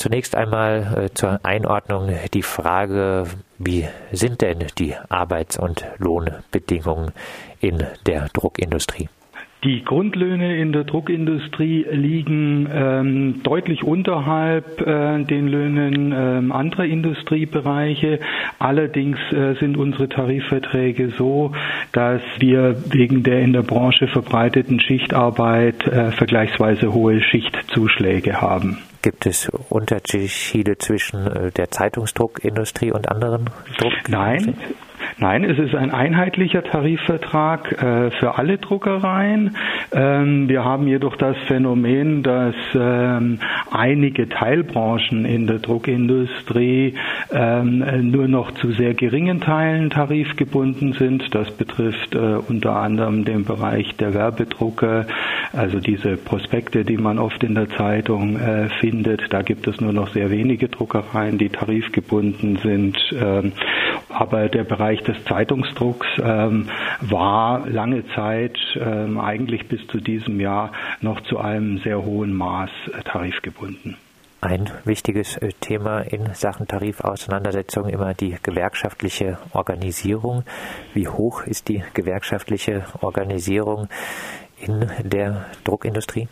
Zunächst einmal äh, zur Einordnung die Frage, wie sind denn die Arbeits- und Lohnbedingungen in der Druckindustrie? Die Grundlöhne in der Druckindustrie liegen ähm, deutlich unterhalb äh, den Löhnen äh, anderer Industriebereiche. Allerdings äh, sind unsere Tarifverträge so, dass wir wegen der in der Branche verbreiteten Schichtarbeit äh, vergleichsweise hohe Schichtzuschläge haben. Gibt es Unterschiede zwischen äh, der Zeitungsdruckindustrie und anderen Druckindustrie? Nein, Nein, es ist ein einheitlicher Tarifvertrag äh, für alle Druckereien. Ähm, wir haben jedoch das Phänomen, dass ähm, einige Teilbranchen in der Druckindustrie ähm, nur noch zu sehr geringen Teilen tarifgebunden sind. Das betrifft äh, unter anderem den Bereich der Werbedrucke, also diese Prospekte, die man oft in der Zeitung äh, findet. Da gibt es nur noch sehr wenige Druckereien, die tarifgebunden sind. Ähm, aber der Bereich des Zeitungsdrucks ähm, war lange Zeit, ähm, eigentlich bis zu diesem Jahr, noch zu einem sehr hohen Maß äh, tarifgebunden. Ein wichtiges äh, Thema in Sachen Tarifauseinandersetzung immer die gewerkschaftliche Organisierung. Wie hoch ist die gewerkschaftliche Organisierung in der Druckindustrie?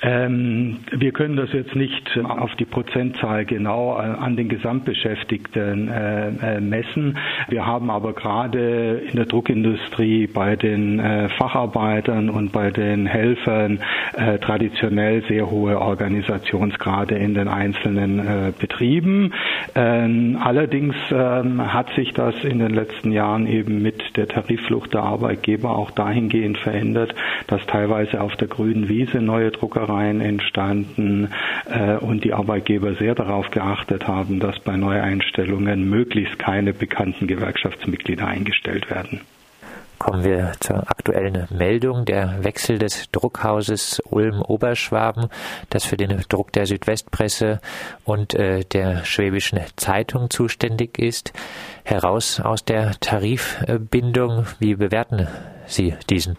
Ähm, wir können das jetzt nicht auf die Prozentzahl genau an den Gesamtbeschäftigten äh, äh, messen. Wir haben aber gerade in der Druckindustrie bei den äh, Facharbeitern und bei den Helfern äh, traditionell sehr hohe Organisationsgrade in den einzelnen äh, Betrieben. Ähm, allerdings ähm, hat sich das in den letzten Jahren eben mit der Tarifflucht der Arbeitgeber auch dahingehend verändert, dass teilweise auf der grünen Wiese neue Drucker Druckereien entstanden äh, und die Arbeitgeber sehr darauf geachtet haben, dass bei Neueinstellungen möglichst keine bekannten Gewerkschaftsmitglieder eingestellt werden. Kommen wir zur aktuellen Meldung. Der Wechsel des Druckhauses Ulm-Oberschwaben, das für den Druck der Südwestpresse und äh, der Schwäbischen Zeitung zuständig ist, heraus aus der Tarifbindung. Wie bewerten Sie diesen?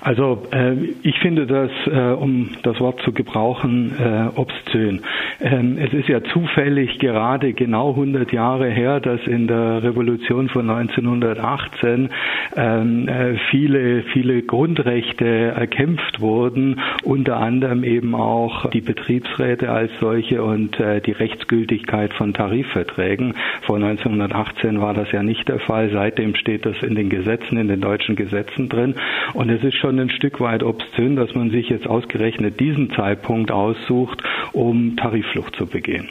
Also äh, ich finde das, äh, um das Wort zu gebrauchen, äh, obszön. Ähm, es ist ja zufällig gerade genau 100 Jahre her, dass in der Revolution von 1918 ähm, äh, viele, viele Grundrechte erkämpft wurden, unter anderem eben auch die Betriebsräte als solche und äh, die Rechtsgültigkeit von Tarifverträgen. Vor 1918 war das ja nicht der Fall. Seitdem steht das in den Gesetzen, in den deutschen Gesetzen drin. Und es ist schon schon ein Stück weit obszön, dass man sich jetzt ausgerechnet diesen Zeitpunkt aussucht, um Tarifflucht zu begehen.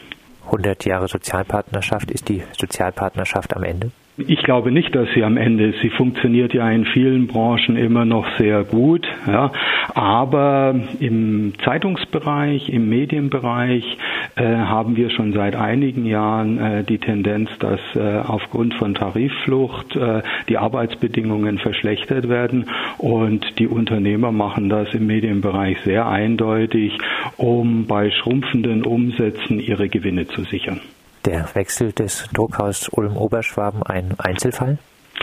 100 Jahre Sozialpartnerschaft, ist die Sozialpartnerschaft am Ende? Ich glaube nicht, dass sie am Ende ist. Sie funktioniert ja in vielen Branchen immer noch sehr gut. Ja. Aber im Zeitungsbereich, im Medienbereich äh, haben wir schon seit einigen Jahren äh, die Tendenz, dass äh, aufgrund von Tarifflucht äh, die Arbeitsbedingungen verschlechtert werden. Und die Unternehmer machen das im Medienbereich sehr eindeutig, um bei schrumpfenden Umsätzen ihre Gewinne zu sichern der Wechsel des Druckhaus Ulm-Oberschwaben ein Einzelfall?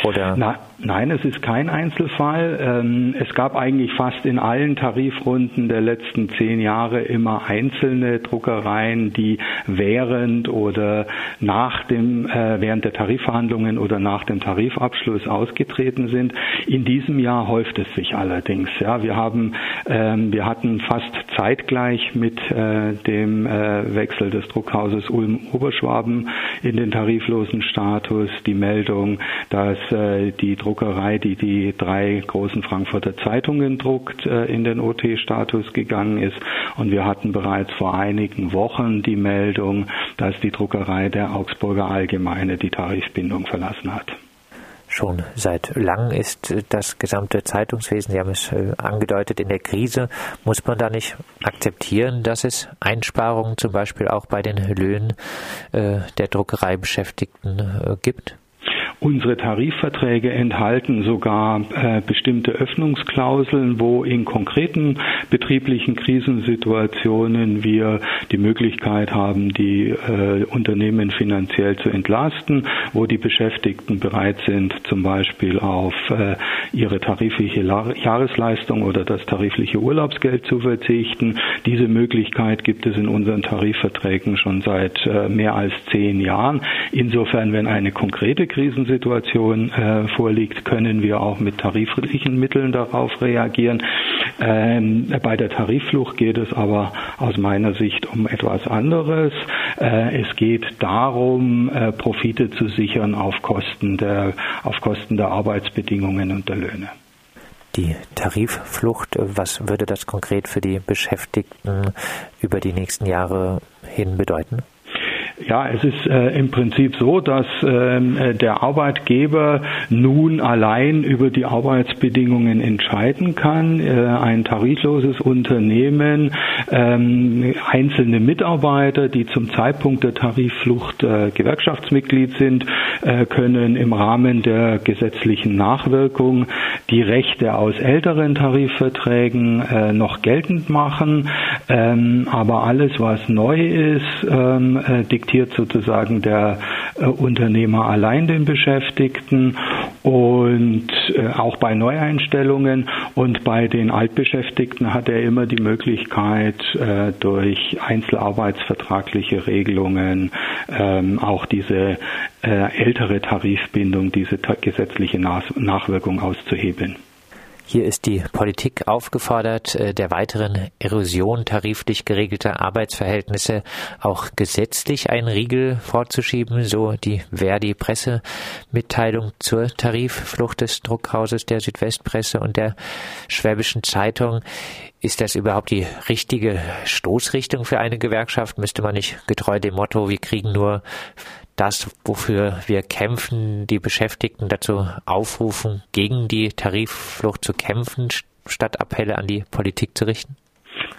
Oder? Na, nein, es ist kein Einzelfall. Ähm, es gab eigentlich fast in allen Tarifrunden der letzten zehn Jahre immer einzelne Druckereien, die während oder nach dem, äh, während der Tarifverhandlungen oder nach dem Tarifabschluss ausgetreten sind. In diesem Jahr häuft es sich allerdings. Ja, wir haben, ähm, wir hatten fast zeitgleich mit äh, dem äh, Wechsel des Druckhauses Ulm-Oberschwaben in den tariflosen Status die Meldung, dass äh, die Druckerei, die die drei großen Frankfurter Zeitungen druckt, äh, in den OT-Status gegangen ist. Und wir hatten bereits vor einigen Wochen die Meldung, dass die Druckerei der Augsburger Allgemeine die Tarifbindung verlassen hat. Schon seit langem ist das gesamte Zeitungswesen, Sie haben es äh, angedeutet, in der Krise. Muss man da nicht akzeptieren, dass es Einsparungen zum Beispiel auch bei den Löhnen der Druckereibeschäftigten gibt? Unsere Tarifverträge enthalten sogar äh, bestimmte Öffnungsklauseln, wo in konkreten betrieblichen Krisensituationen wir die Möglichkeit haben, die äh, Unternehmen finanziell zu entlasten, wo die Beschäftigten bereit sind, zum Beispiel auf äh, ihre tarifliche Jahresleistung oder das tarifliche Urlaubsgeld zu verzichten. Diese Möglichkeit gibt es in unseren Tarifverträgen schon seit äh, mehr als zehn Jahren. Insofern, wenn eine konkrete Krisensituation äh, vorliegt, können wir auch mit tariflichen Mitteln darauf reagieren. Ähm, bei der Tarifflucht geht es aber aus meiner Sicht um etwas anderes. Äh, es geht darum, äh, Profite zu sichern auf Kosten der, auf Kosten der Arbeitsbedingungen und der Löhne die Tarifflucht. Was würde das konkret für die Beschäftigten über die nächsten Jahre hin bedeuten? Ja, es ist äh, im Prinzip so, dass ähm, äh, der Arbeitgeber nun allein über die Arbeitsbedingungen entscheiden kann. Äh, ein tarifloses Unternehmen, ähm, einzelne Mitarbeiter, die zum Zeitpunkt der Tarifflucht äh, Gewerkschaftsmitglied sind, äh, können im Rahmen der gesetzlichen Nachwirkung die Rechte aus älteren Tarifverträgen äh, noch geltend machen. Ähm, aber alles, was neu ist, ähm, diktiert sozusagen der äh, Unternehmer allein den Beschäftigten und äh, auch bei Neueinstellungen und bei den Altbeschäftigten hat er immer die Möglichkeit, äh, durch einzelarbeitsvertragliche Regelungen ähm, auch diese ältere Tarifbindung, diese gesetzliche Nachwirkung auszuhebeln. Hier ist die Politik aufgefordert, äh, der weiteren Erosion tariflich geregelter Arbeitsverhältnisse auch gesetzlich einen Riegel vorzuschieben, so die Verdi-Pressemitteilung zur Tarifflucht des Druckhauses der Südwestpresse und der Schwäbischen Zeitung. Ist das überhaupt die richtige Stoßrichtung für eine Gewerkschaft? Müsste man nicht getreu dem Motto, wir kriegen nur das, wofür wir kämpfen, die Beschäftigten dazu aufrufen, gegen die Tarifflucht zu kämpfen, statt Appelle an die Politik zu richten?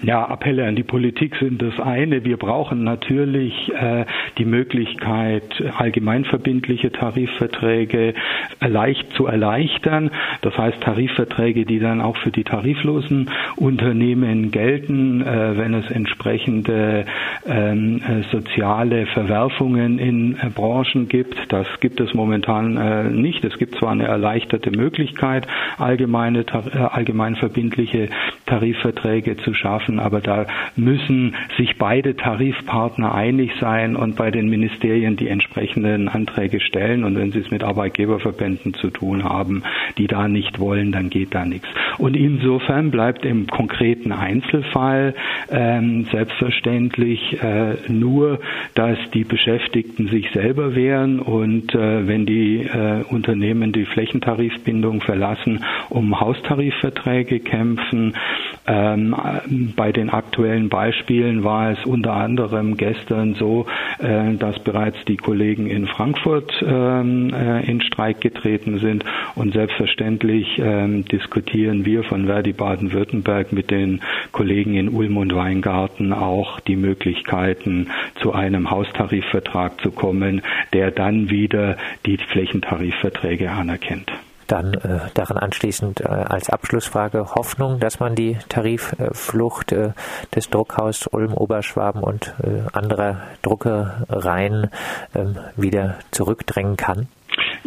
Ja, Appelle an die Politik sind das eine. Wir brauchen natürlich äh, die Möglichkeit, allgemeinverbindliche Tarifverträge leicht zu erleichtern. Das heißt Tarifverträge, die dann auch für die tariflosen Unternehmen gelten, äh, wenn es entsprechende ähm, äh, soziale Verwerfungen in äh, Branchen gibt. Das gibt es momentan äh, nicht. Es gibt zwar eine erleichterte Möglichkeit, allgemeine, äh, allgemeinverbindliche Tarifverträge zu schaffen schaffen, aber da müssen sich beide Tarifpartner einig sein und bei den Ministerien die entsprechenden Anträge stellen. Und wenn sie es mit Arbeitgeberverbänden zu tun haben, die da nicht wollen, dann geht da nichts. Und insofern bleibt im konkreten Einzelfall ähm, selbstverständlich äh, nur, dass die Beschäftigten sich selber wehren und äh, wenn die äh, Unternehmen die Flächentarifbindung verlassen, um Haustarifverträge kämpfen. Ähm, bei den aktuellen Beispielen war es unter anderem gestern so, äh, dass bereits die Kollegen in Frankfurt ähm, äh, in Streik getreten sind und selbstverständlich ähm, diskutieren wir von Verdi Baden-Württemberg mit den Kollegen in Ulm und Weingarten auch die Möglichkeiten zu einem Haustarifvertrag zu kommen, der dann wieder die Flächentarifverträge anerkennt. Dann äh, daran anschließend äh, als Abschlussfrage Hoffnung, dass man die Tarifflucht äh, des Druckhaus Ulm, Oberschwaben und äh, anderer Druckereien ähm, wieder zurückdrängen kann?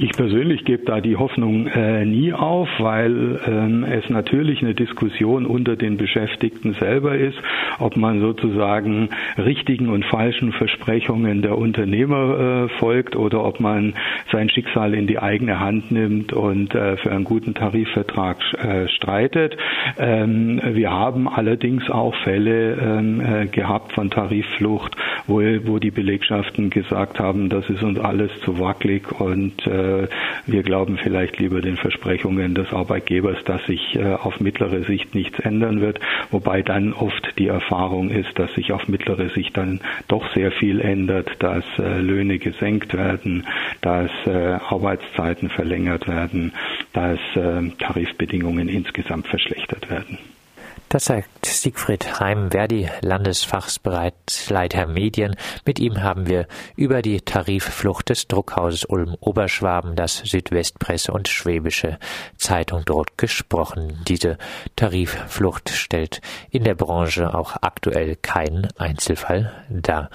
Ich persönlich gebe da die Hoffnung äh, nie auf, weil ähm, es natürlich eine Diskussion unter den Beschäftigten selber ist, ob man sozusagen richtigen und falschen Versprechungen der Unternehmer äh, folgt oder ob man sein Schicksal in die eigene Hand nimmt und äh, für einen guten Tarifvertrag äh, streitet. Ähm, wir haben allerdings auch Fälle ähm, äh, gehabt von Tarifflucht, wo, wo die Belegschaften gesagt haben, das ist uns alles zu wackelig und äh, wir glauben vielleicht lieber den Versprechungen des Arbeitgebers, dass sich äh, auf mittlere Sicht nichts ändern wird, wobei dann oft die Erfahrung ist, dass sich auf mittlere Sicht dann doch sehr viel ändert, dass äh, Löhne gesenkt werden, dass Arbeitszeiten verlängert werden, dass Tarifbedingungen insgesamt verschlechtert werden. Das sagt Siegfried Heim, Verdi Landesfachsbereitsleiter Medien. Mit ihm haben wir über die Tarifflucht des Druckhauses Ulm-Oberschwaben, das Südwestpresse und Schwäbische Zeitung dort gesprochen. Diese Tarifflucht stellt in der Branche auch aktuell keinen Einzelfall dar.